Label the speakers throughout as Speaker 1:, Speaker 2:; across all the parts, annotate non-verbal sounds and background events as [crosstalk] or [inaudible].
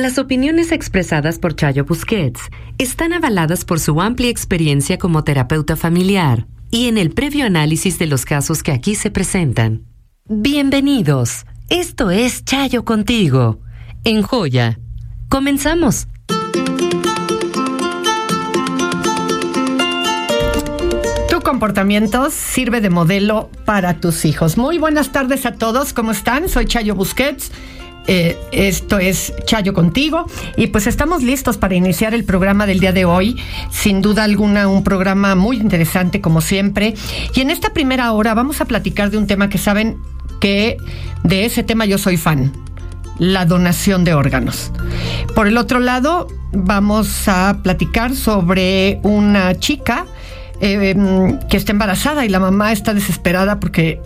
Speaker 1: Las opiniones expresadas por Chayo Busquets están avaladas por su amplia experiencia como terapeuta familiar y en el previo análisis de los casos que aquí se presentan. Bienvenidos. Esto es Chayo contigo. En Joya. Comenzamos.
Speaker 2: Tu comportamiento sirve de modelo para tus hijos. Muy buenas tardes a todos. ¿Cómo están? Soy Chayo Busquets. Eh, esto es Chayo contigo y pues estamos listos para iniciar el programa del día de hoy. Sin duda alguna un programa muy interesante como siempre. Y en esta primera hora vamos a platicar de un tema que saben que de ese tema yo soy fan. La donación de órganos. Por el otro lado, vamos a platicar sobre una chica eh, que está embarazada y la mamá está desesperada porque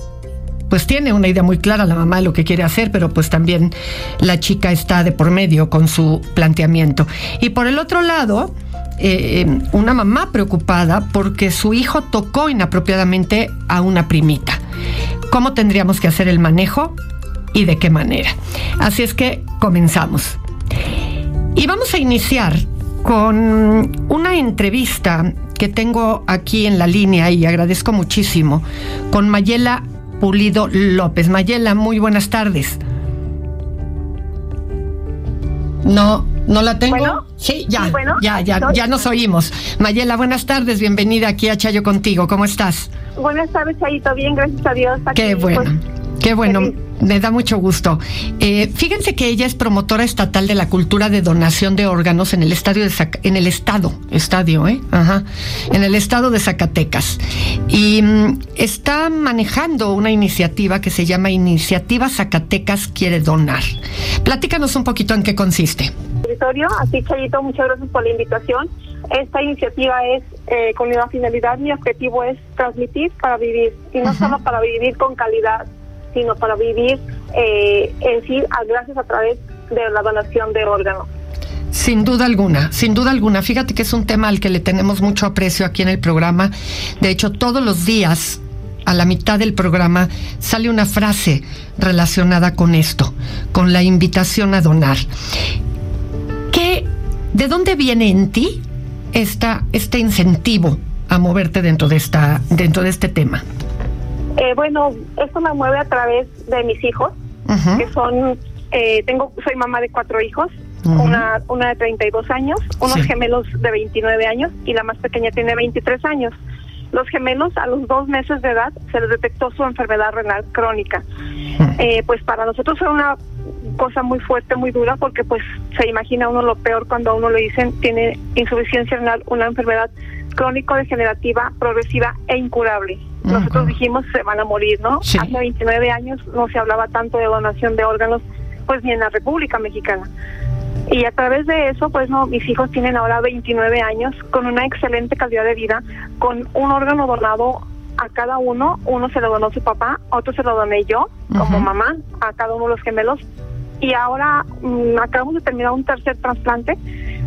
Speaker 2: pues tiene una idea muy clara la mamá de lo que quiere hacer, pero pues también la chica está de por medio con su planteamiento. Y por el otro lado, eh, una mamá preocupada porque su hijo tocó inapropiadamente a una primita. ¿Cómo tendríamos que hacer el manejo y de qué manera? Así es que comenzamos. Y vamos a iniciar con una entrevista que tengo aquí en la línea y agradezco muchísimo con Mayela Pulido López. Mayela, muy buenas tardes. No, no la tengo.
Speaker 3: ¿Bueno?
Speaker 2: Sí, ya,
Speaker 3: Sí, bueno.
Speaker 2: ya, ya, ya nos oímos. Mayela, buenas tardes, bienvenida aquí a Chayo contigo. ¿Cómo estás?
Speaker 3: Buenas tardes, Chayito. Bien, gracias a Dios. Aquí,
Speaker 2: Qué bueno,
Speaker 3: pues,
Speaker 2: qué bueno.
Speaker 3: feliz.
Speaker 2: Me da mucho gusto. Eh, fíjense que ella es promotora estatal de la cultura de donación de órganos en el estadio de Zac- en el estado, estadio, ¿eh? Ajá, en el estado de Zacatecas. Y mm, está manejando una iniciativa que se llama Iniciativa Zacatecas Quiere Donar. Platícanos un poquito en qué consiste.
Speaker 3: auditorio. Así, Chayito, muchas gracias por la invitación. Esta iniciativa es eh, con una finalidad. Mi objetivo es transmitir para vivir. Y no solo para vivir con calidad, sino para vivir eh, en sí, gracias a través de la donación de órganos.
Speaker 2: Sin duda alguna, sin duda alguna. Fíjate que es un tema al que le tenemos mucho aprecio aquí en el programa. De hecho, todos los días, a la mitad del programa, sale una frase relacionada con esto, con la invitación a donar. ¿Qué, ¿De dónde viene en ti esta, este incentivo a moverte dentro de, esta, dentro de este tema?
Speaker 3: Eh, bueno, esto me mueve a través de mis hijos. Que son, eh, tengo, soy mamá de cuatro hijos,
Speaker 2: Ujú.
Speaker 3: una, una de 32 años, unos
Speaker 2: Sí.
Speaker 3: gemelos de 29 años y la más pequeña tiene 23 años. Los gemelos a los dos meses de edad se les detectó su enfermedad renal crónica. Eh, pues para nosotros fue una cosa muy fuerte, muy dura, porque pues se imagina uno lo peor cuando a uno le dicen tiene insuficiencia renal, una enfermedad crónico-degenerativa, progresiva e incurable. Nosotros dijimos se van a morir, ¿no?
Speaker 2: Sí.
Speaker 3: Hace 29 años no se hablaba tanto de donación de órganos, pues ni en la República Mexicana. Y a través de eso, pues no, mis hijos tienen ahora 29 años con una excelente calidad de vida, con un órgano donado a cada uno. Uno se lo donó su papá, otro se lo doné yo como mamá a cada uno de los gemelos. Y ahora mm, acabamos de terminar un tercer trasplante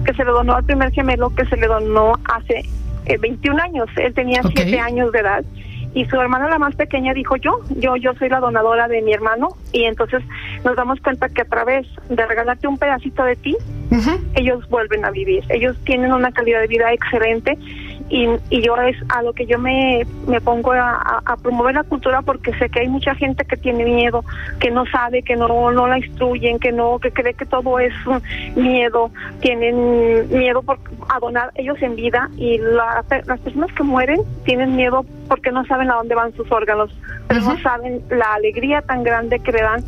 Speaker 3: que se le donó al primer gemelo que se le donó hace eh, 21 años. Él tenía
Speaker 2: Ok.
Speaker 3: 7 años de edad y su hermana la más pequeña dijo yo, yo yo soy la donadora de mi hermano y entonces nos damos cuenta que a través de regalarte un pedacito de ti, ellos vuelven a vivir, ellos tienen una calidad de vida excelente y, y yo es a lo que yo me, me pongo a, promover la cultura porque sé que hay mucha gente que tiene miedo, que no sabe, que no, no la instruyen, que no, que cree que todo es miedo, tienen miedo por, a donar ellos en vida y la- las personas que mueren tienen miedo porque no saben a dónde van sus órganos, pero no saben la alegría tan grande que le dan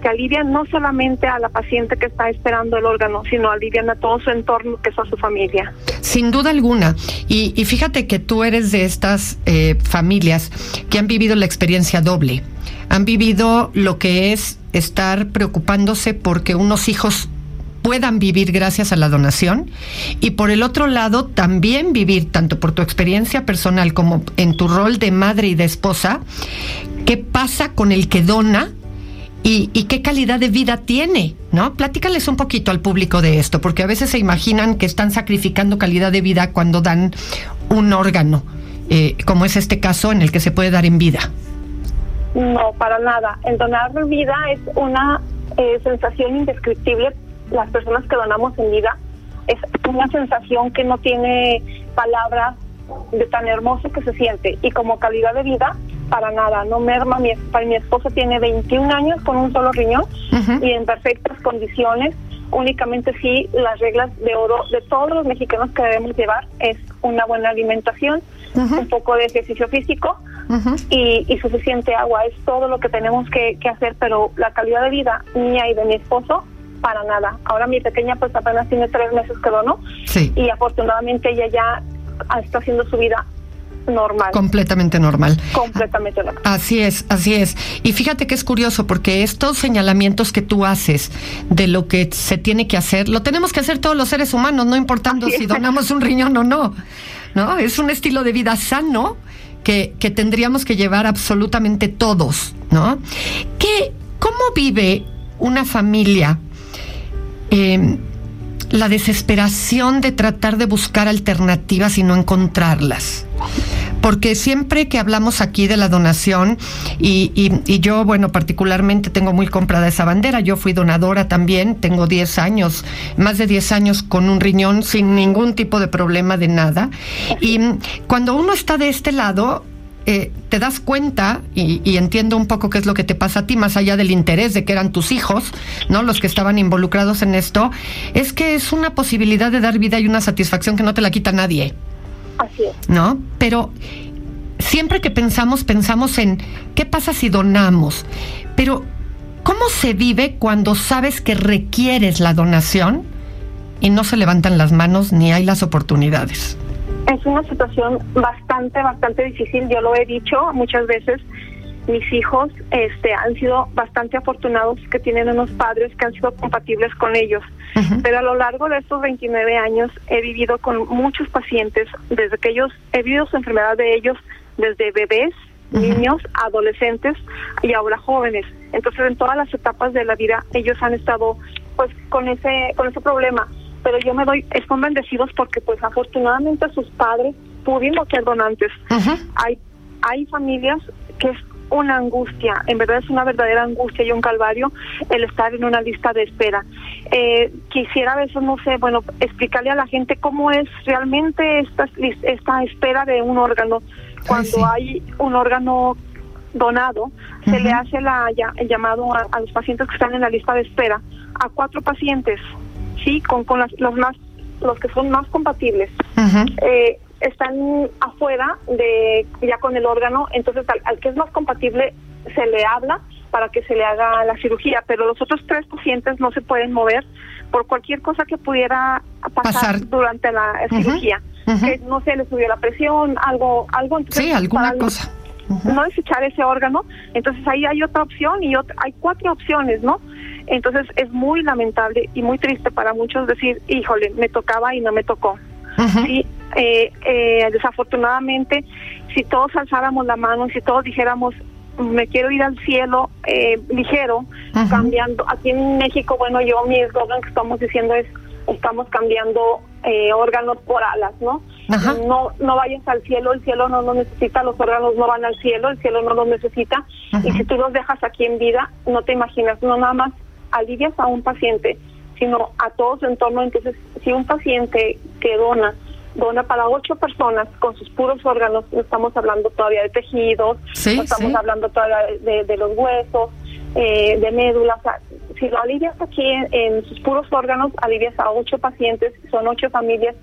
Speaker 3: que alivian no solamente a la paciente que está esperando el órgano, sino alivian a todo su entorno, que son su familia.
Speaker 2: Sin duda alguna. Y, y fíjate que tú eres de estas eh, familias que han vivido la experiencia doble. Han vivido lo que es estar preocupándose porque unos hijos puedan vivir gracias a la donación y por el otro lado también vivir tanto por tu experiencia personal como en tu rol de madre y de esposa, qué pasa con el que dona y, qué calidad de vida tiene, ¿no? Platícales un poquito al público de esto, porque a veces se imaginan que están sacrificando calidad de vida cuando dan un órgano, eh, como es este caso en el que se puede dar en vida.
Speaker 3: No, para nada. El donar vida es una eh, sensación indescriptible. Las personas que donamos en vida es una sensación que no tiene palabras de tan hermoso que se siente. Y como calidad de vida, para nada, no merma. Mi, mi esposo tiene 21 años con un solo riñón y en perfectas condiciones. Únicamente sí, las reglas de oro de todos los mexicanos que debemos llevar es una buena alimentación, un poco de ejercicio físico y, suficiente agua. Es todo lo que tenemos que, hacer, pero la calidad de vida mía y de mi esposo para nada. Ahora mi pequeña pues apenas tiene tres meses que donó y afortunadamente ella ya está haciendo su vida normal.
Speaker 2: Completamente normal.
Speaker 3: Completamente normal.
Speaker 2: Así es, así es. Y fíjate que es curioso porque estos señalamientos que tú haces de lo que se tiene que hacer, lo tenemos que hacer todos los seres humanos, no importando si donamos un riñón o no. ¿No? Es un estilo de vida sano que, tendríamos que llevar absolutamente todos, ¿no? ¿Qué, ¿Cómo vive una familia em, la desesperación de tratar de buscar alternativas y no encontrarlas? Porque siempre que hablamos aquí de la donación, y, y, yo, bueno, particularmente tengo muy comprada esa bandera, yo fui donadora también, tengo 10 años, más de 10 años con un riñón sin ningún tipo de problema de nada, y cuando uno está de este lado, eh, te das cuenta, y, y, entiendo un poco qué es lo que te pasa a ti, más allá del interés de que eran tus hijos, ¿no? Los que estaban involucrados en esto, es que es una posibilidad de dar vida y una satisfacción que no te la quita nadie.
Speaker 3: Así es.
Speaker 2: ¿No? Pero siempre que pensamos, pensamos en qué pasa si donamos. Pero, ¿cómo se vive cuando sabes que requieres la donación y no se levantan las manos ni hay las oportunidades?
Speaker 3: Es una situación bastante, bastante difícil. Yo lo he dicho muchas veces mis hijos este, han sido bastante afortunados que tienen unos padres que han sido compatibles con ellos. Pero a lo largo de estos 29 años he vivido con muchos pacientes, desde que ellos, he vivido su enfermedad de ellos desde bebés, niños, adolescentes y ahora jóvenes. Entonces en todas las etapas de la vida ellos han estado pues con ese, con ese problema. Pero yo me doy, están bendecidos porque pues afortunadamente sus padres pudimos ser donantes. Hay hay familias que una angustia, en verdad es una verdadera angustia y un calvario el estar en una lista de espera. Eh, quisiera a veces, no sé, bueno, explicarle a la gente cómo es realmente esta, esta espera de un órgano. Cuando hay un órgano donado, se le hace la, el llamado a, los pacientes que están en la lista de espera, a cuatro pacientes, sí, con, con los más, los que son más compatibles están afuera de ya con el órgano, entonces al, que es más compatible se le habla para que se le haga la cirugía, pero los otros tres pacientes no se pueden mover por cualquier cosa que pudiera pasar, durante la cirugía, que no se le subió la presión, algo, algo.
Speaker 2: sí, alguna cosa.
Speaker 3: No desechar ese órgano, entonces ahí hay otra opción y hay cuatro opciones, ¿no? Entonces es muy lamentable y muy triste para muchos decir, híjole, me tocaba y no me tocó. Sí, eh, eh, desafortunadamente, si todos alzáramos la mano, si todos dijéramos, me quiero ir al cielo eh, ligero, cambiando, aquí en México, bueno, yo mi eslogan que estamos diciendo es, estamos cambiando eh, órganos por alas, ¿no? No no vayas al cielo, el cielo no lo necesita, los órganos no van al cielo, el cielo no los necesita, y si tú los dejas aquí en vida, no te imaginas, no nada más alivias a un paciente, sino a todo su entorno, entonces si un paciente que dona dona para ocho personas con sus puros órganos, no estamos hablando todavía de tejidos, no estamos hablando todavía de, los huesos, eh, de médula, si lo alivias aquí en, sus puros órganos, alivias a ocho pacientes, son ocho familias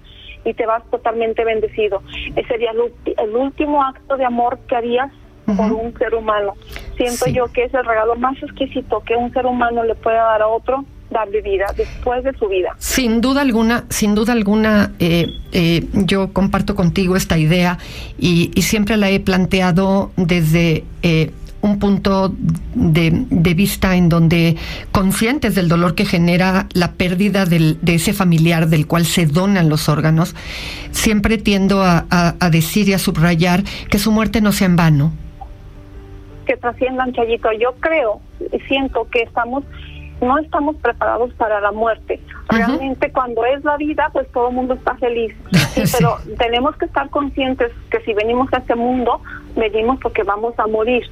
Speaker 3: y te vas totalmente bendecido. Ese sería el, último acto de amor que harías por un ser humano. Siento yo que es el regalo más exquisito que un ser humano le puede dar a otro darle vida después de su vida.
Speaker 2: Sin duda alguna, sin duda alguna, eh, eh, yo comparto contigo esta idea y, siempre la he planteado desde eh, un punto de, de, vista en donde conscientes del dolor que genera la pérdida del, de ese familiar del cual se donan los órganos, siempre tiendo a, a, a decir y a subrayar que su muerte no sea en vano.
Speaker 3: Que trasciendan, Chayito. Yo creo y siento que estamos no estamos preparados para la muerte. Realmente cuando es la vida, pues todo el mundo está feliz. [laughs] Pero tenemos que estar conscientes que si venimos a este mundo, venimos porque vamos a morir.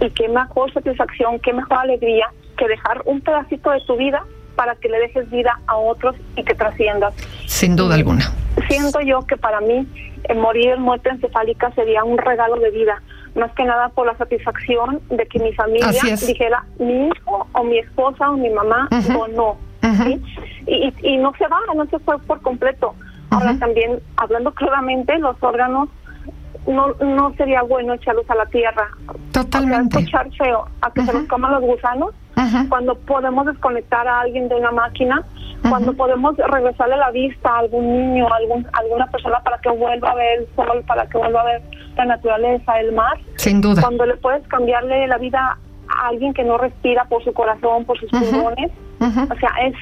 Speaker 3: Y qué mejor satisfacción, qué mejor alegría que dejar un pedacito de tu vida para que le dejes vida a otros y que trasciendas.
Speaker 2: Sin duda alguna.
Speaker 3: Siento yo que para mí eh, morir en muerte encefálica sería un regalo de vida más que nada por la satisfacción de que mi familia dijera mi hijo o mi esposa o mi mamá o no. y, y, no se va, no se fue por completo. Ahora también, hablando claramente, los órganos no no sería bueno echarlos a la tierra.
Speaker 2: Totalmente.
Speaker 3: A escuchar feo, a que se los coman los gusanos, cuando podemos desconectar a alguien de una máquina, cuando podemos regresarle la vista a algún niño, a algún, alguna persona para que vuelva a ver el sol, para que vuelva a ver la naturaleza, el mar.
Speaker 2: Sin duda.
Speaker 3: Cuando le puedes cambiarle la vida a alguien que no respira por su corazón, por sus pulmones. O sea, es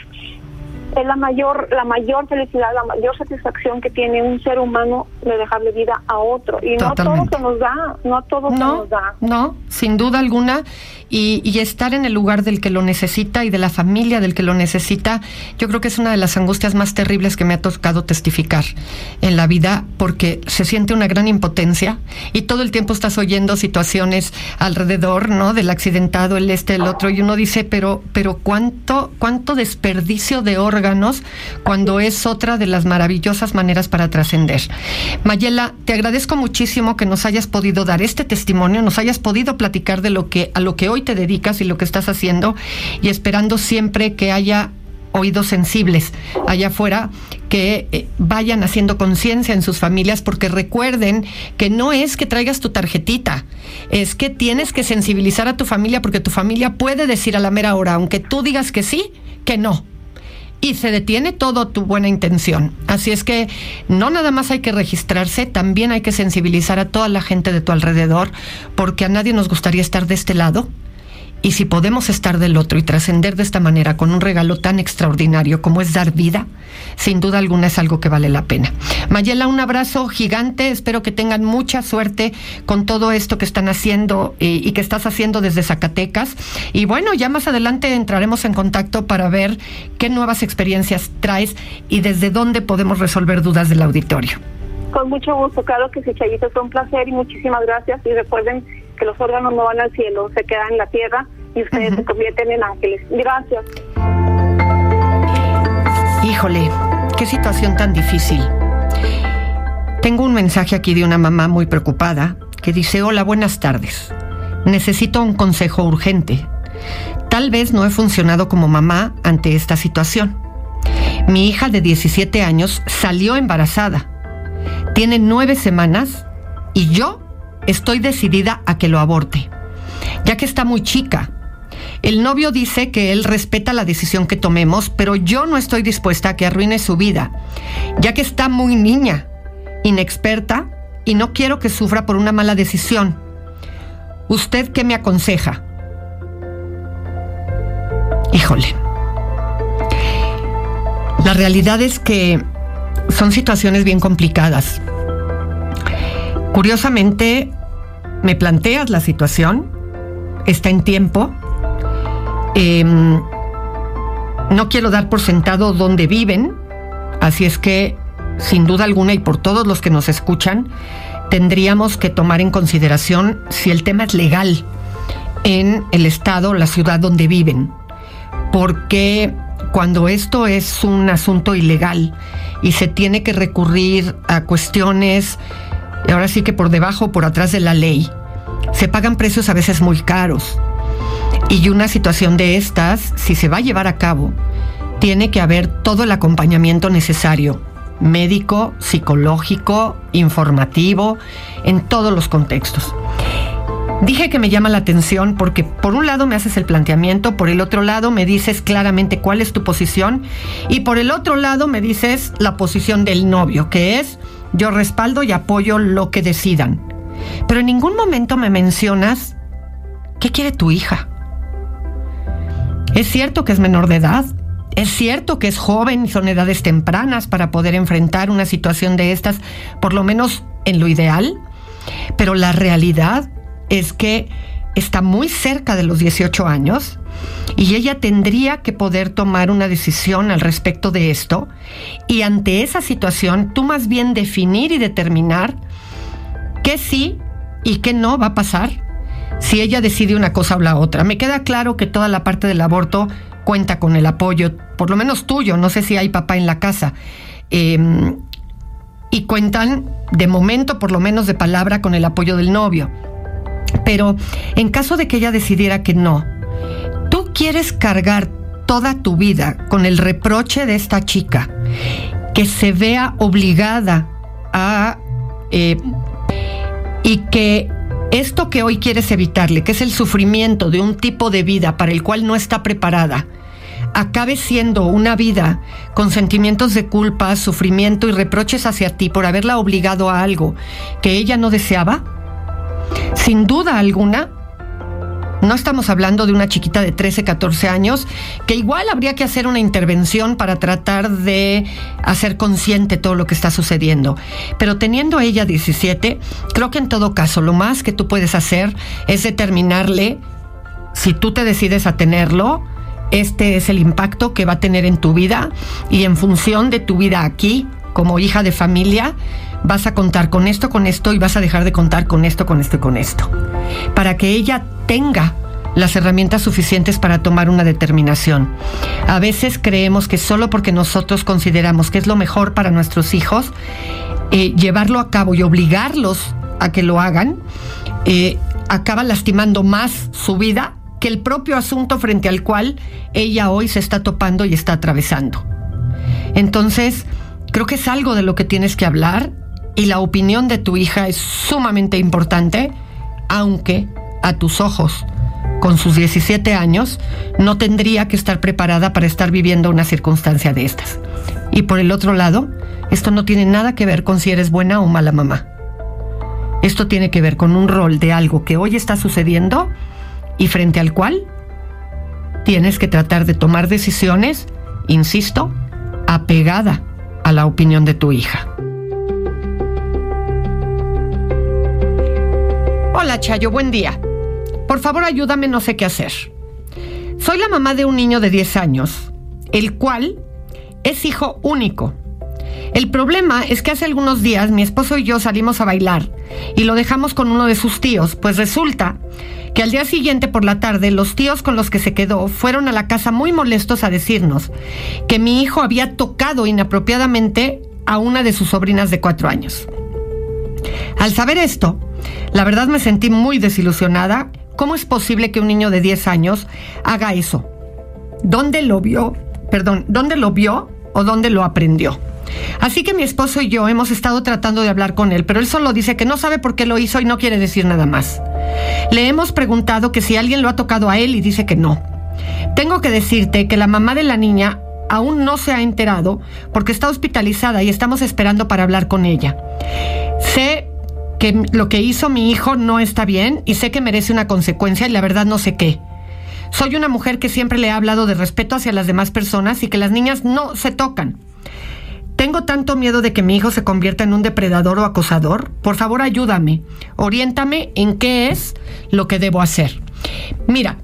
Speaker 3: es la mayor la mayor felicidad, la mayor satisfacción que tiene un ser humano de dejarle vida a otro. Y no a todo se nos da, no a todo se nos da.
Speaker 2: No, sin duda alguna. Y, y, estar en el lugar del que lo necesita y de la familia del que lo necesita, yo creo que es una de las angustias más terribles que me ha tocado testificar en la vida, porque se siente una gran impotencia y todo el tiempo estás oyendo situaciones alrededor, ¿no? Del accidentado, el este, el otro, y uno dice, pero, pero cuánto, cuánto desperdicio de oro órganos cuando es otra de las maravillosas maneras para trascender. Mayela, te agradezco muchísimo que nos hayas podido dar este testimonio, nos hayas podido platicar de lo que a lo que hoy te dedicas y lo que estás haciendo y esperando siempre que haya oídos sensibles allá afuera que eh, vayan haciendo conciencia en sus familias porque recuerden que no es que traigas tu tarjetita, es que tienes que sensibilizar a tu familia porque tu familia puede decir a la mera hora, aunque tú digas que sí, que no y se detiene todo tu buena intención. Así es que no nada más hay que registrarse, también hay que sensibilizar a toda la gente de tu alrededor, porque a nadie nos gustaría estar de este lado y si podemos estar del otro y trascender de esta manera con un regalo tan extraordinario como es dar vida, sin duda alguna es algo que vale la pena. Mayela, un abrazo gigante. Espero que tengan mucha suerte con todo esto que están haciendo y, y que estás haciendo desde Zacatecas. Y bueno, ya más adelante entraremos en contacto para ver qué nuevas experiencias traes y desde dónde podemos resolver dudas del auditorio.
Speaker 3: Con mucho gusto, claro que sí, fue un placer y muchísimas gracias. Y recuerden que los órganos no van al cielo, se quedan en la tierra y ustedes se convierten en ángeles. Gracias.
Speaker 2: Híjole, qué situación tan difícil. Tengo un mensaje aquí de una mamá muy preocupada que dice, hola, buenas tardes. Necesito un consejo urgente. Tal vez no he funcionado como mamá ante esta situación. Mi hija de 17 años salió embarazada. Tiene nueve semanas y yo estoy decidida a que lo aborte, ya que está muy chica. El novio dice que él respeta la decisión que tomemos, pero yo no estoy dispuesta a que arruine su vida, ya que está muy niña, inexperta y no quiero que sufra por una mala decisión. ¿Usted qué me aconseja? Híjole. La realidad es que son situaciones bien complicadas. Curiosamente, me planteas la situación, está en tiempo. Em, no quiero dar por sentado dónde viven, así es que, sin duda alguna, y por todos los que nos escuchan, tendríamos que tomar en consideración si el tema es legal en el estado la ciudad donde viven. Porque cuando esto es un asunto ilegal y se tiene que recurrir a cuestiones ahora sí que por debajo o por atrás de la ley, se pagan precios a veces muy caros. Y una situación de estas, si se va a llevar a cabo, tiene que haber todo el acompañamiento necesario, médico, psicológico, informativo, en todos los contextos. Dije que me llama la atención porque por un lado me haces el planteamiento, por el otro lado me dices claramente cuál es tu posición y por el otro lado me dices la posición del novio, que es yo respaldo y apoyo lo que decidan. Pero en ningún momento me mencionas ¿qué quiere tu hija? Es cierto que es menor de edad, es cierto que es joven y son edades tempranas para poder enfrentar una situación de estas, por lo menos en lo ideal, pero la realidad es que está muy cerca de los 18 años y ella tendría que poder tomar una decisión al respecto de esto y ante esa situación tú más bien definir y determinar qué sí y qué no va a pasar si ella decide una cosa o la otra. Me queda claro que toda la parte del aborto cuenta con el apoyo, por lo menos tuyo, no sé si hay papá en la casa. Em, y cuentan, de momento, por lo menos de palabra, con el apoyo del novio. Pero en caso de que ella decidiera que no, quieres cargar toda tu vida con el reproche de esta chica, que se vea obligada a... Eh, y que esto que hoy quieres evitarle, que es el sufrimiento de un tipo de vida para el cual no está preparada, acabe siendo una vida con sentimientos de culpa, sufrimiento y reproches hacia ti por haberla obligado a algo que ella no deseaba? Sin duda alguna, no estamos hablando de una chiquita de 13, 14 años, que igual habría que hacer una intervención para tratar de hacer consciente todo lo que está sucediendo. Pero teniendo ella 17, creo que en todo caso lo más que tú puedes hacer es determinarle, si tú te decides a tenerlo, este es el impacto que va a tener en tu vida y en función de tu vida aquí, como hija de familia, vas a contar con esto, con esto y vas a dejar de contar con esto, con esto y con esto. Para que ella tenga las herramientas suficientes para tomar una determinación. A veces creemos que solo porque nosotros consideramos que es lo mejor para nuestros hijos, eh, llevarlo a cabo y obligarlos a que lo hagan, eh, acaba lastimando más su vida que el propio asunto frente al cual ella hoy se está topando y está atravesando. Entonces, creo que es algo de lo que tienes que hablar y la opinión de tu hija es sumamente importante, aunque a tus ojos, con sus 17 años, no tendría que estar preparada para estar viviendo una circunstancia de estas. Y por el otro lado, esto no tiene nada que ver con si eres buena o mala mamá. Esto tiene que ver con un rol de algo que hoy está sucediendo y frente al cual tienes que tratar de tomar decisiones, insisto, apegada la opinión de tu hija. Hola Chayo, buen día. Por favor ayúdame, no sé qué hacer. Soy la mamá de un niño de 10 años, el cual es hijo único. El problema es que hace algunos días mi esposo y yo salimos a bailar y lo dejamos con uno de sus tíos, pues resulta que al día siguiente por la tarde los tíos con los que se quedó fueron a la casa muy molestos a decirnos que mi hijo había tocado inapropiadamente a una de sus sobrinas de cuatro años. Al saber esto, la verdad me sentí muy desilusionada. ¿Cómo es posible que un niño de 10 años haga eso? ¿Dónde lo vio? Perdón, ¿dónde lo vio o dónde lo aprendió? Así que mi esposo y yo hemos estado tratando de hablar con él, pero él solo dice que no sabe por qué lo hizo y no quiere decir nada más. Le hemos preguntado que si alguien lo ha tocado a él y dice que no. Tengo que decirte que la mamá de la niña aún no se ha enterado porque está hospitalizada y estamos esperando para hablar con ella. Sé que lo que hizo mi hijo no está bien y sé que merece una consecuencia y la verdad no sé qué. Soy una mujer que siempre le ha hablado de respeto hacia las demás personas y que las niñas no se tocan. Tengo tanto miedo de que mi hijo se convierta en un depredador o acosador. Por favor, ayúdame. Oriéntame en qué es lo que debo hacer. Mira,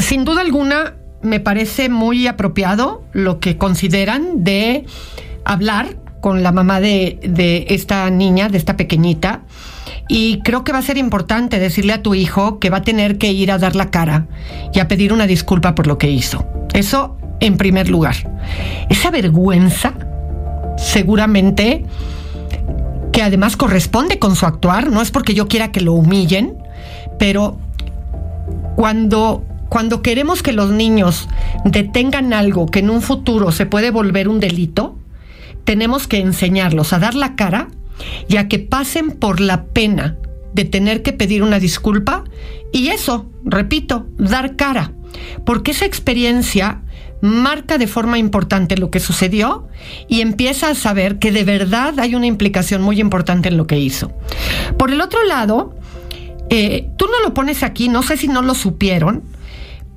Speaker 2: sin duda alguna me parece muy apropiado lo que consideran de hablar con la mamá de, de, esta niña, de esta pequeñita. Y creo que va a ser importante decirle a tu hijo que va a tener que ir a dar la cara y a pedir una disculpa por lo que hizo. Eso en primer lugar. Esa vergüenza, seguramente, que además corresponde con su actuar, no es porque yo quiera que lo humillen, pero cuando, cuando queremos que los niños detengan algo que en un futuro se puede volver un delito, tenemos que enseñarlos a dar la cara y a que pasen por la pena de tener que pedir una disculpa y eso, repito, dar cara. Porque esa experiencia marca de forma importante lo que sucedió y empieza a saber que de verdad hay una implicación muy importante en lo que hizo. Por el otro lado, Eh, tú no lo pones aquí, no sé si no lo supieron,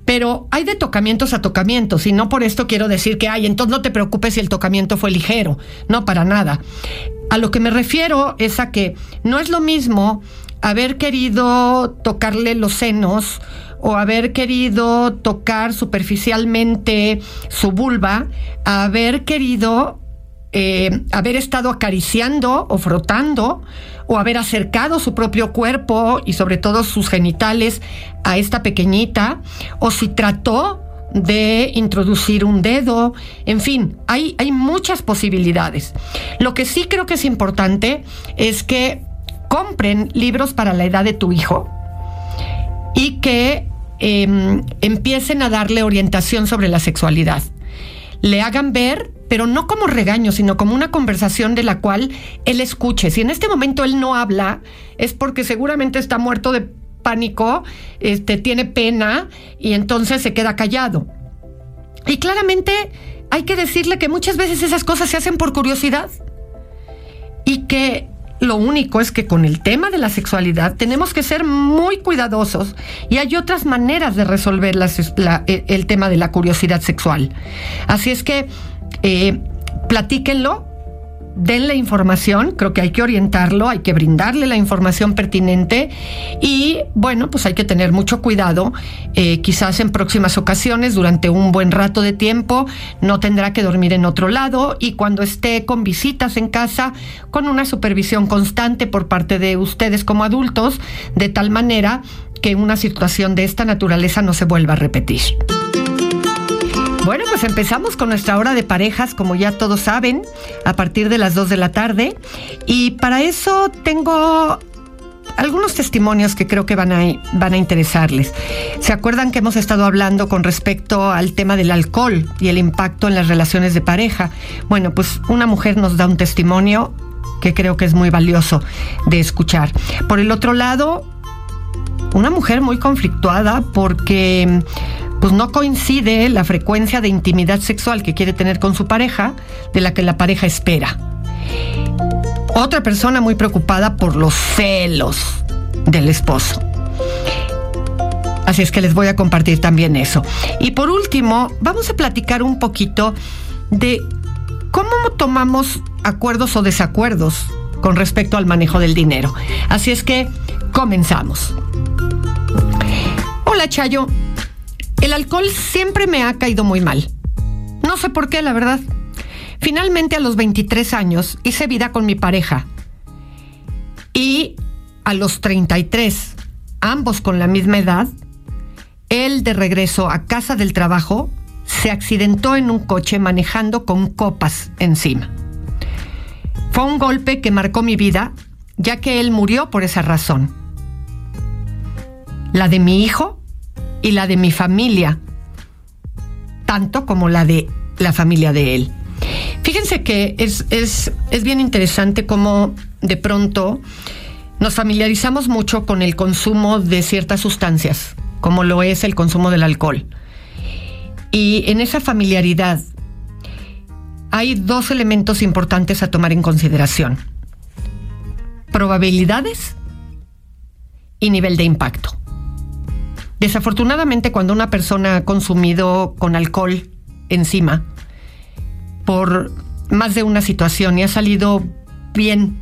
Speaker 2: pero hay de tocamientos a tocamientos y no por esto quiero decir que, ay, entonces no te preocupes si el tocamiento fue ligero. No, para nada. A lo que me refiero es a que no es lo mismo haber querido tocarle los senos o haber querido tocar superficialmente su vulva, haber querido eh, haber estado acariciando o frotando o haber acercado su propio cuerpo y sobre todo sus genitales a esta pequeñita, o si trató de introducir un dedo, en fin, hay, hay muchas posibilidades. Lo que sí creo que es importante es que compren libros para la edad de tu hijo y que em, empiecen a darle orientación sobre la sexualidad. Le hagan ver pero no como regaño, sino como una conversación de la cual él escuche. Si en este momento él no habla, es porque seguramente está muerto de pánico, este, tiene pena y entonces se queda callado. Y claramente hay que decirle que muchas veces esas cosas se hacen por curiosidad y que lo único es que con el tema de la sexualidad tenemos que ser muy cuidadosos y hay otras maneras de resolver el tema de la curiosidad sexual. Así es que eh, platíquenlo, denle información, creo que hay que orientarlo, hay que brindarle la información pertinente y bueno, pues hay que tener mucho cuidado, eh, quizás en próximas ocasiones, durante un buen rato de tiempo, no tendrá que dormir en otro lado y cuando esté con visitas en casa, con una supervisión constante por parte de ustedes como adultos, de tal manera que una situación de esta naturaleza no se vuelva a repetir. Bueno, pues empezamos con nuestra hora de parejas, como ya todos saben, a partir de las 2 de la tarde. Y para eso tengo algunos testimonios que creo que van a, van a interesarles. ¿Se acuerdan que hemos estado hablando con respecto al tema del alcohol y el impacto en las relaciones de pareja? Bueno, pues una mujer nos da un testimonio que creo que es muy valioso de escuchar. Por el otro lado, una mujer muy conflictuada porque pues no coincide la frecuencia de intimidad sexual que quiere tener con su pareja de la que la pareja espera. Otra persona muy preocupada por los celos del esposo. Así es que les voy a compartir también eso. Y por último, vamos a platicar un poquito de cómo tomamos acuerdos o desacuerdos con respecto al manejo del dinero. Así es que comenzamos. Hola Chayo, el alcohol siempre me ha caído muy mal. No sé por qué, la verdad. Finalmente a los 23 años hice vida con mi pareja. Y a los 33, ambos con la misma edad, él de regreso a casa del trabajo se accidentó en un coche manejando con copas encima. Fue un golpe que marcó mi vida, ya que él murió por esa razón. La de mi hijo y la de mi familia, tanto como la de la familia de él. Fíjense que es, es, es bien interesante cómo de pronto nos familiarizamos mucho con el consumo de ciertas sustancias, como lo es el consumo del alcohol. Y en esa familiaridad hay dos elementos importantes a tomar en consideración. Probabilidades y nivel de impacto. Desafortunadamente, cuando una persona ha consumido con alcohol encima por más de una situación y ha salido bien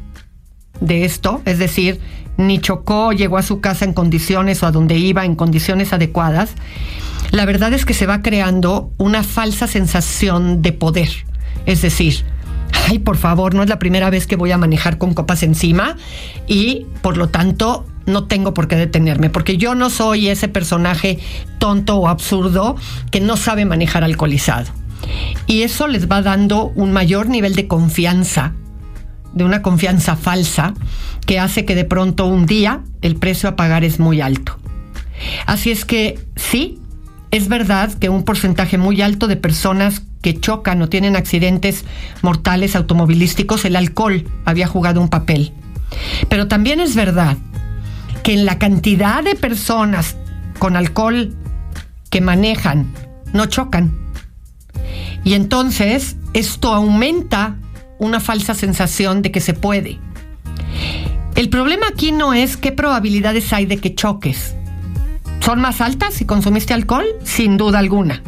Speaker 2: de esto, es decir, ni chocó, llegó a su casa en condiciones o a donde iba en condiciones adecuadas, la verdad es que se va creando una falsa sensación de poder. Es decir, ay, por favor, no es la primera vez que voy a manejar con copas encima y por lo tanto no tengo por qué detenerme, porque yo no soy ese personaje tonto o absurdo que no sabe manejar alcoholizado. Y eso les va dando un mayor nivel de confianza, de una confianza falsa, que hace que de pronto un día el precio a pagar es muy alto. Así es que sí, es verdad que un porcentaje muy alto de personas que chocan o tienen accidentes mortales automovilísticos, el alcohol había jugado un papel. Pero también es verdad que en la cantidad de personas con alcohol que manejan no chocan. Y entonces esto aumenta una falsa sensación de que se puede. El problema aquí no es qué probabilidades hay de que choques. ¿Son más altas si consumiste alcohol? Sin duda alguna.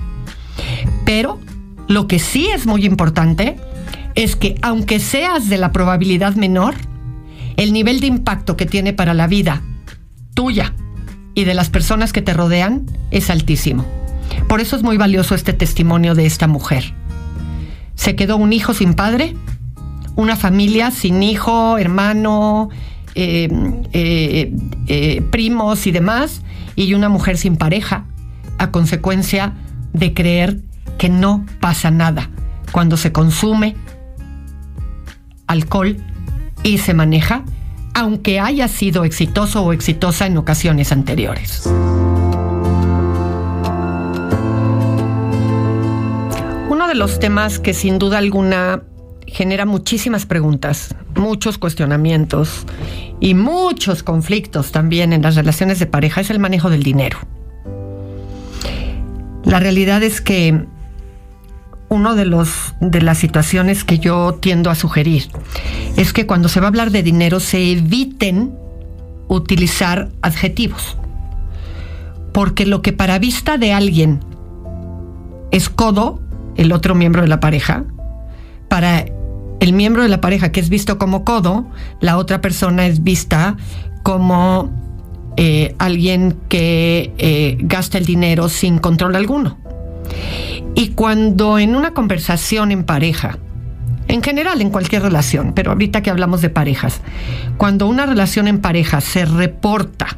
Speaker 2: Pero lo que sí es muy importante es que aunque seas de la probabilidad menor, el nivel de impacto que tiene para la vida tuya y de las personas que te rodean es altísimo. Por eso es muy valioso este testimonio de esta mujer. Se quedó un hijo sin padre, una familia sin hijo, hermano, eh, eh, eh, primos y demás, y una mujer sin pareja, a consecuencia de creer que no pasa nada cuando se consume alcohol y se maneja, aunque haya sido exitoso o exitosa en ocasiones anteriores. Uno de los temas que sin duda alguna genera muchísimas preguntas, muchos cuestionamientos y muchos conflictos también en las relaciones de pareja es el manejo del dinero. La realidad es que uno de los de las situaciones que yo tiendo a sugerir es que cuando se va a hablar de dinero se eviten utilizar adjetivos. Porque lo que para vista de alguien es codo, el otro miembro de la pareja, para el miembro de la pareja que es visto como codo, la otra persona es vista como eh, alguien que eh, gasta el dinero sin control alguno. Y cuando en una conversación en pareja, en general en cualquier relación, pero ahorita que hablamos de parejas, cuando una relación en pareja se reporta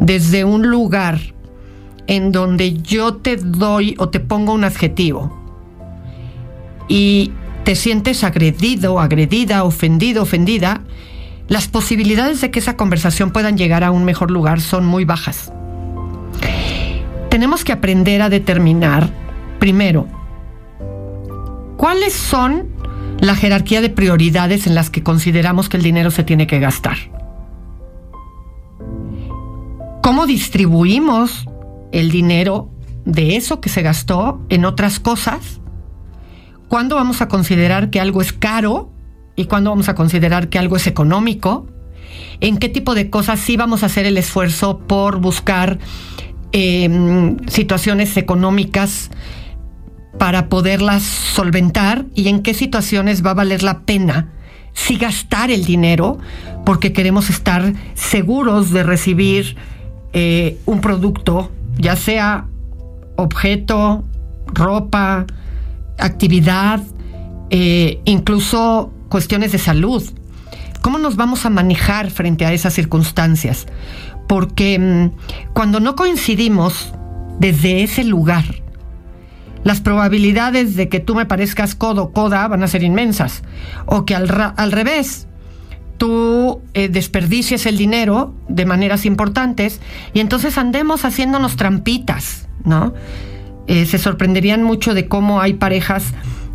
Speaker 2: desde un lugar en donde yo te doy o te pongo un adjetivo y te sientes agredido, agredida, ofendido, ofendida, las posibilidades de que esa conversación puedan llegar a un mejor lugar son muy bajas. Tenemos que aprender a determinar Primero, ¿cuáles son la jerarquía de prioridades en las que consideramos que el dinero se tiene que gastar? ¿Cómo distribuimos el dinero de eso que se gastó en otras cosas? ¿Cuándo vamos a considerar que algo es caro y cuándo vamos a considerar que algo es económico? ¿En qué tipo de cosas sí vamos a hacer el esfuerzo por buscar em, situaciones económicas para poderlas solventar y en qué situaciones va a valer la pena si gastar el dinero porque queremos estar seguros de recibir eh, un producto, ya sea objeto, ropa, actividad, eh, incluso cuestiones de salud. ¿Cómo nos vamos a manejar frente a esas circunstancias? Porque mm, cuando no coincidimos desde ese lugar, las probabilidades de que tú me parezcas codo coda van a ser inmensas. O que al, revés, tú eh, desperdicies el dinero de maneras importantes y entonces andemos haciéndonos trampitas, ¿no? Eh, se sorprenderían mucho de cómo hay parejas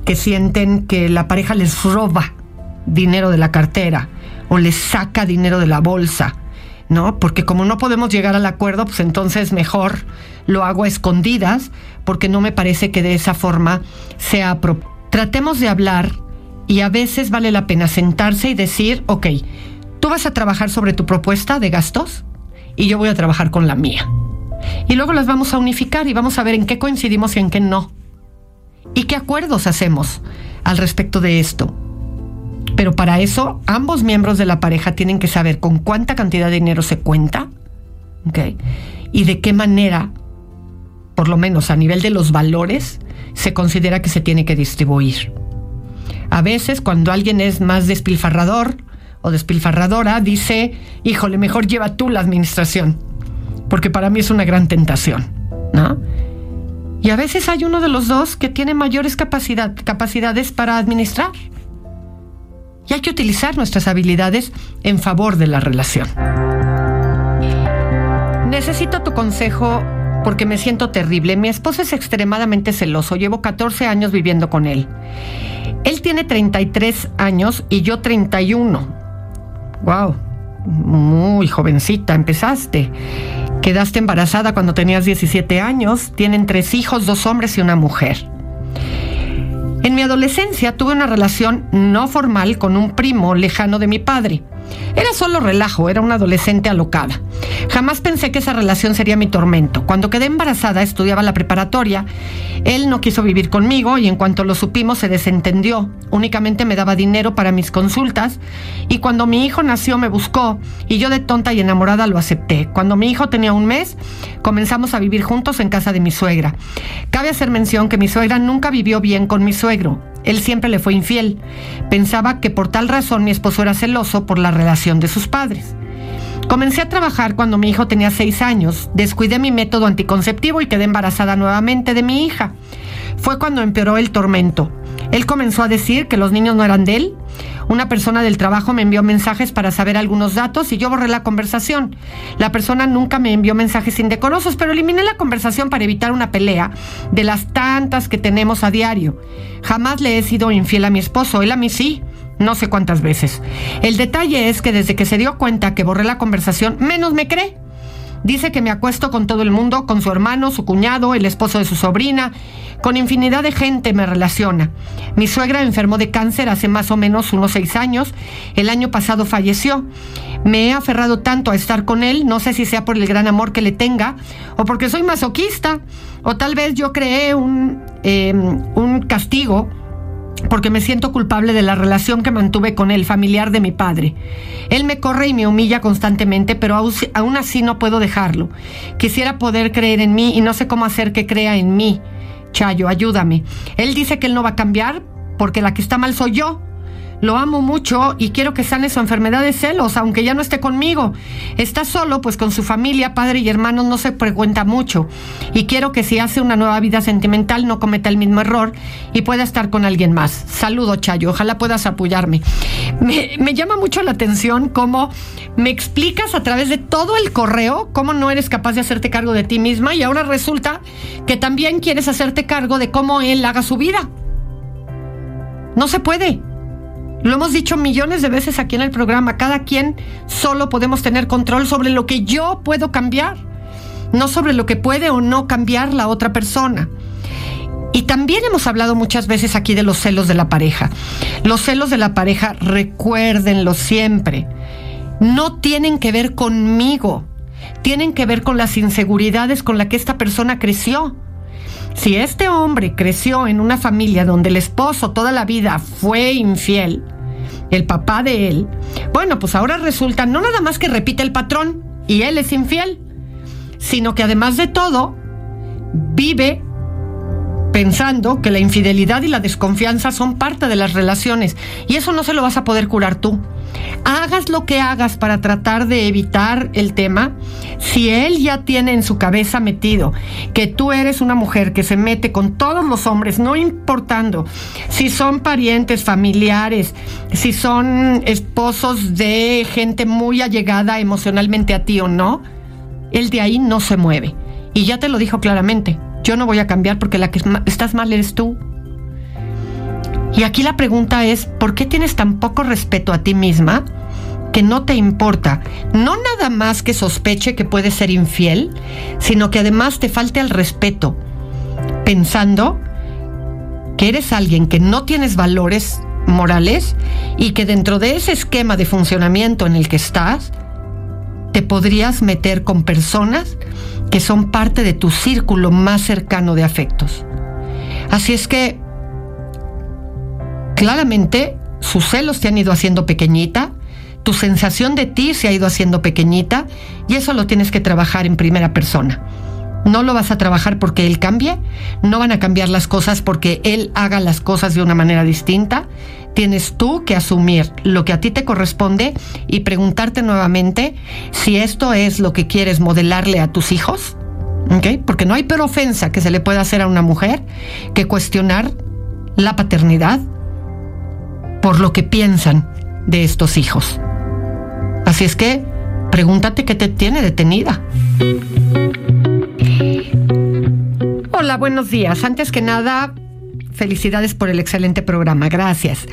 Speaker 2: que sienten que la pareja les roba dinero de la cartera o les saca dinero de la bolsa, ¿no? Porque como no podemos llegar al acuerdo, pues entonces mejor lo hago a escondidas porque no me parece que de esa forma sea Tratemos de hablar y a veces vale la pena sentarse y decir, ok, tú vas a trabajar sobre tu propuesta de gastos y yo voy a trabajar con la mía. Y luego las vamos a unificar y vamos a ver en qué coincidimos y en qué no. Y qué acuerdos hacemos al respecto de esto. Pero para eso, ambos miembros de la pareja tienen que saber con cuánta cantidad de dinero se cuenta, ¿ok? Y de qué manera por lo menos a nivel de los valores, se considera que se tiene que distribuir. A veces cuando alguien es más despilfarrador o despilfarradora, dice, híjole, mejor lleva tú la administración, porque para mí es una gran tentación, ¿no? Y a veces hay uno de los dos que tiene mayores capacidades para administrar. Y hay que utilizar nuestras habilidades en favor de la relación. Necesito tu consejo porque me siento terrible. Mi esposo es extremadamente celoso. Llevo 14 años viviendo con él. Él tiene 33 años y yo 31. Wow, muy jovencita empezaste. Quedaste embarazada cuando tenías 17 años. Tienen tres hijos, dos hombres y una mujer. En mi adolescencia tuve una relación no formal con un primo lejano de mi padre. Era solo relajo, era una adolescente alocada. Jamás pensé que esa relación sería mi tormento. Cuando quedé embarazada, estudiaba la preparatoria. Él no quiso vivir conmigo y en cuanto lo supimos se desentendió. Únicamente me daba dinero para mis consultas y cuando mi hijo nació me buscó y yo de tonta y enamorada lo acepté. Cuando mi hijo tenía un mes, comenzamos a vivir juntos en casa de mi suegra. Cabe hacer mención que mi suegra nunca vivió bien con mi suegro. Él siempre le fue infiel. Pensaba que por tal razón mi esposo era celoso por la relación de sus padres. Comencé a trabajar cuando mi hijo tenía seis años, descuidé mi método anticonceptivo y quedé embarazada nuevamente de mi hija. Fue cuando empeoró el tormento. Él comenzó a decir que los niños no eran de él. Una persona del trabajo me envió mensajes para saber algunos datos y yo borré la conversación. La persona nunca me envió mensajes indecorosos, pero eliminé la conversación para evitar una pelea de las tantas que tenemos a diario. Jamás le he sido infiel a mi esposo, él a mí sí. No sé cuántas veces. El detalle es que desde que se dio cuenta que borré la conversación, menos me cree. Dice que me acuesto con todo el mundo, con su hermano, su cuñado, el esposo de su sobrina, con infinidad de gente me relaciona. Mi suegra enfermó de cáncer hace más o menos unos seis años. El año pasado falleció. Me he aferrado tanto a estar con él, no sé si sea por el gran amor que le tenga o porque soy masoquista o tal vez yo creé un, em, un castigo porque me siento culpable de la relación que mantuve con el familiar de mi padre. Él me corre y me humilla constantemente, pero aún así no puedo dejarlo. Quisiera poder creer en mí y no sé cómo hacer que crea en mí. Chayo, ayúdame. Él dice que él no va a cambiar porque la que está mal soy yo. Lo amo mucho y quiero que sane su enfermedad de celos, aunque ya no esté conmigo. Está solo, pues con su familia, padre y hermanos no se frecuenta mucho. Y quiero que si hace una nueva vida sentimental no cometa el mismo error y pueda estar con alguien más. Saludo, Chayo. Ojalá puedas apoyarme. Me, me llama mucho la atención cómo me explicas a través de todo el correo cómo no eres capaz de hacerte cargo de ti misma y ahora resulta que también quieres hacerte cargo de cómo él haga su vida. No se puede. Lo hemos dicho millones de veces aquí en el programa, cada quien solo podemos tener control sobre lo que yo puedo cambiar, no sobre lo que puede o no cambiar la otra persona. Y también hemos hablado muchas veces aquí de los celos de la pareja. Los celos de la pareja, recuérdenlo siempre, no tienen que ver conmigo, tienen que ver con las inseguridades con las que esta persona creció. Si este hombre creció en una familia donde el esposo toda la vida fue infiel, el papá de él, bueno, pues ahora resulta no nada más que repite el patrón y él es infiel, sino que además de todo, vive pensando que la infidelidad y la desconfianza son parte de las relaciones y eso no se lo vas a poder curar tú. Hagas lo que hagas para tratar de evitar el tema, si él ya tiene en su cabeza metido que tú eres una mujer que se mete con todos los hombres, no importando si son parientes, familiares, si son esposos de gente muy allegada emocionalmente a ti o no, él de ahí no se mueve. Y ya te lo dijo claramente, yo no voy a cambiar porque la que estás mal eres tú. Y aquí la pregunta es, ¿por qué tienes tan poco respeto a ti misma que no te importa, no nada más que sospeche que puedes ser infiel, sino que además te falte el respeto, pensando que eres alguien que no tienes valores morales y que dentro de ese esquema de funcionamiento en el que estás, te podrías meter con personas que son parte de tu círculo más cercano de afectos. Así es que, claramente, sus celos te han ido haciendo pequeñita, tu sensación de ti se ha ido haciendo pequeñita y eso lo tienes que trabajar en primera persona. No lo vas a trabajar porque él cambie, no van a cambiar las cosas porque él haga las cosas de una manera distinta. Tienes tú que asumir lo que a ti te corresponde y preguntarte nuevamente si esto es lo que quieres modelarle a tus hijos. Porque no hay peor ofensa que se le pueda hacer a una mujer que cuestionar la paternidad por lo que piensan de estos hijos. Así es que pregúntate qué te tiene detenida. Hola, buenos días. Antes que nada, felicidades por el excelente programa. Gracias.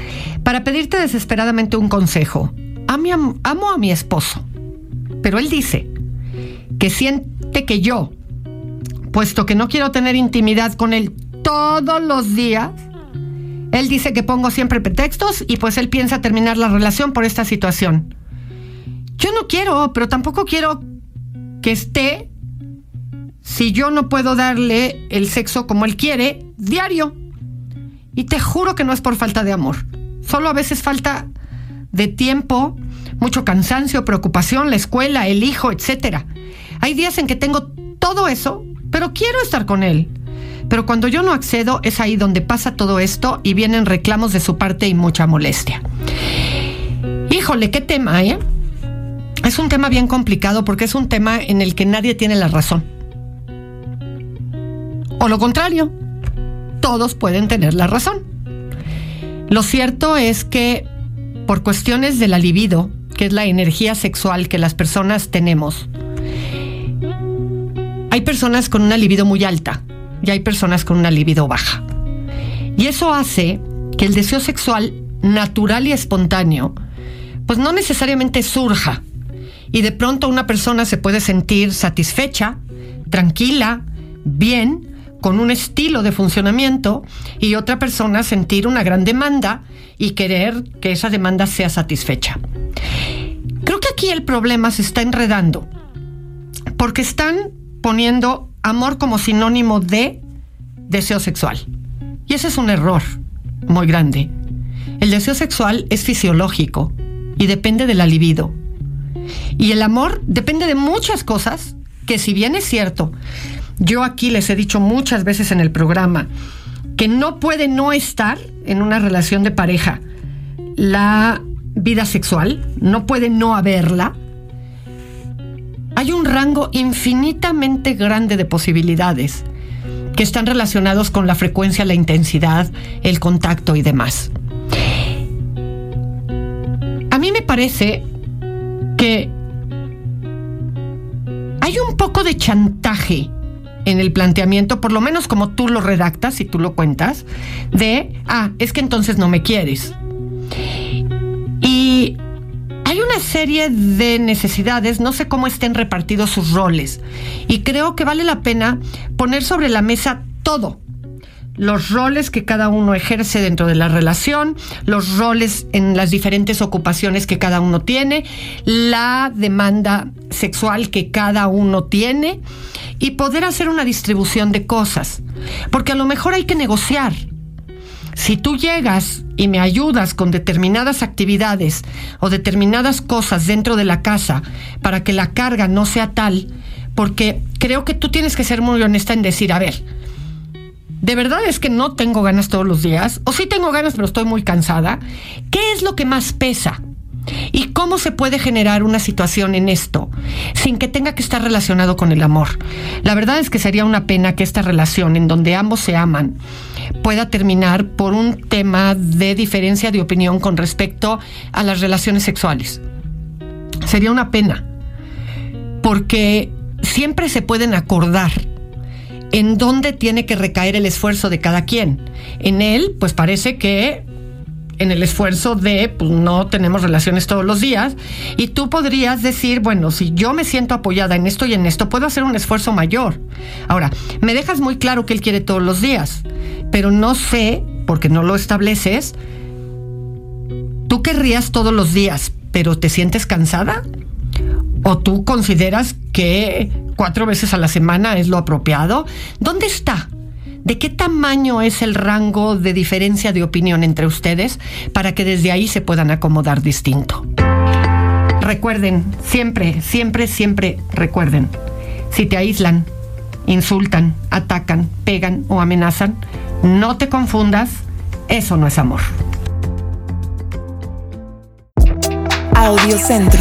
Speaker 2: Para pedirte desesperadamente un consejo. Amo, amo a mi esposo, pero él dice que siente que yo, puesto que no quiero tener intimidad con él todos los días, él dice que pongo siempre pretextos y pues él piensa terminar la relación por esta situación. Yo no quiero, pero tampoco quiero que esté si yo no puedo darle el sexo como él quiere diario. Y te juro que no es por falta de amor. Solo a veces falta de tiempo, mucho cansancio, preocupación, la escuela, el hijo, etc. Hay días en que tengo todo eso, pero quiero estar con él. Pero cuando yo no accedo es ahí donde pasa todo esto y vienen reclamos de su parte y mucha molestia. Híjole, qué tema, ¿eh? Es un tema bien complicado porque es un tema en el que nadie tiene la razón. O lo contrario, todos pueden tener la razón. Lo cierto es que por cuestiones de la libido, que es la energía sexual que las personas tenemos, hay personas con una libido muy alta y hay personas con una libido baja. Y eso hace que el deseo sexual natural y espontáneo, pues no necesariamente surja. Y de pronto una persona se puede sentir satisfecha, tranquila, bien, con un estilo de funcionamiento y otra persona sentir una gran demanda y querer que esa demanda sea satisfecha. Creo que aquí el problema se está enredando porque están poniendo amor como sinónimo de deseo sexual. Y ese es un error muy grande. El deseo sexual es fisiológico y depende de la libido. Y el amor depende de muchas cosas que si bien es cierto, yo aquí les he dicho muchas veces en el programa que no puede no estar en una relación de pareja la vida sexual, no puede no haberla. Hay un rango infinitamente grande de posibilidades que están relacionados con la frecuencia, la intensidad, el contacto y demás. A mí me parece que hay un poco de chantaje en el planteamiento, por lo menos como tú lo redactas y tú lo cuentas, de, ah, es que entonces no me quieres. Y hay una serie de necesidades, no sé cómo estén repartidos sus roles, y creo que vale la pena poner sobre la mesa todo. Los roles que cada uno ejerce dentro de la relación, los roles en las diferentes ocupaciones que cada uno tiene, la demanda sexual que cada uno tiene y poder hacer una distribución de cosas. Porque a lo mejor hay que negociar. Si tú llegas y me ayudas con determinadas actividades o determinadas cosas dentro de la casa para que la carga no sea tal, porque creo que tú tienes que ser muy honesta en decir, a ver, de verdad es que no tengo ganas todos los días, o sí tengo ganas pero estoy muy cansada, ¿qué es lo que más pesa? ¿Y cómo se puede generar una situación en esto sin que tenga que estar relacionado con el amor? La verdad es que sería una pena que esta relación en donde ambos se aman pueda terminar por un tema de diferencia de opinión con respecto a las relaciones sexuales. Sería una pena, porque siempre se pueden acordar en dónde tiene que recaer el esfuerzo de cada quien. En él, pues parece que en el esfuerzo de, pues no tenemos relaciones todos los días, y tú podrías decir, bueno, si yo me siento apoyada en esto y en esto, puedo hacer un esfuerzo mayor. Ahora, me dejas muy claro que él quiere todos los días, pero no sé, porque no lo estableces, tú querrías todos los días, pero ¿te sientes cansada? ¿O tú consideras que cuatro veces a la semana es lo apropiado? ¿Dónde está? ¿De qué tamaño es el rango de diferencia de opinión entre ustedes para que desde ahí se puedan acomodar distinto? Recuerden, siempre, siempre, siempre recuerden, si te aíslan, insultan, atacan, pegan o amenazan, no te confundas, eso no es amor.
Speaker 4: Audio Centro.